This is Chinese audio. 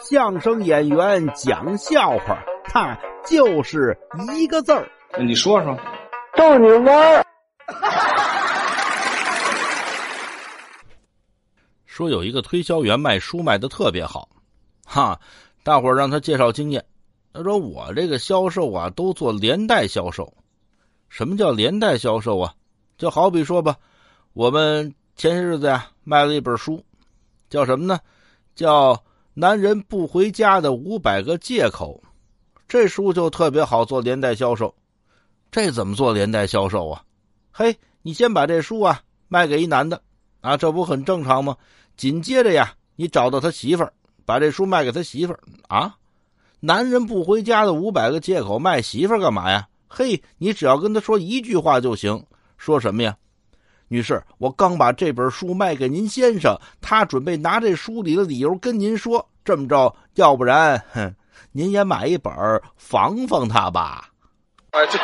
相声演员讲笑话，他就是一个字儿。你说说，逗你玩儿。说有一个推销员卖书卖的特别好，哈，大伙儿让他介绍经验。他说：“我这个销售啊，都做连带销售。什么叫连带销售啊？就好比说吧，我们前些日子呀卖了一本书，叫什么呢？叫《男人不回家的五百个借口》。这书就特别好做连带销售。这怎么做连带销售啊？嘿，你先把这书啊卖给一男的，啊，这不很正常吗？紧接着呀，你找到他媳妇儿，把这书卖给他媳妇儿啊。”男人不回家的五百个借口，卖媳妇儿干嘛呀？嘿，你只要跟他说一句话就行。说什么呀？女士，我刚把这本书卖给您先生，他准备拿这书里的理由跟您说。这么着，要不然，哼，您也买一本防防他吧。哎，对。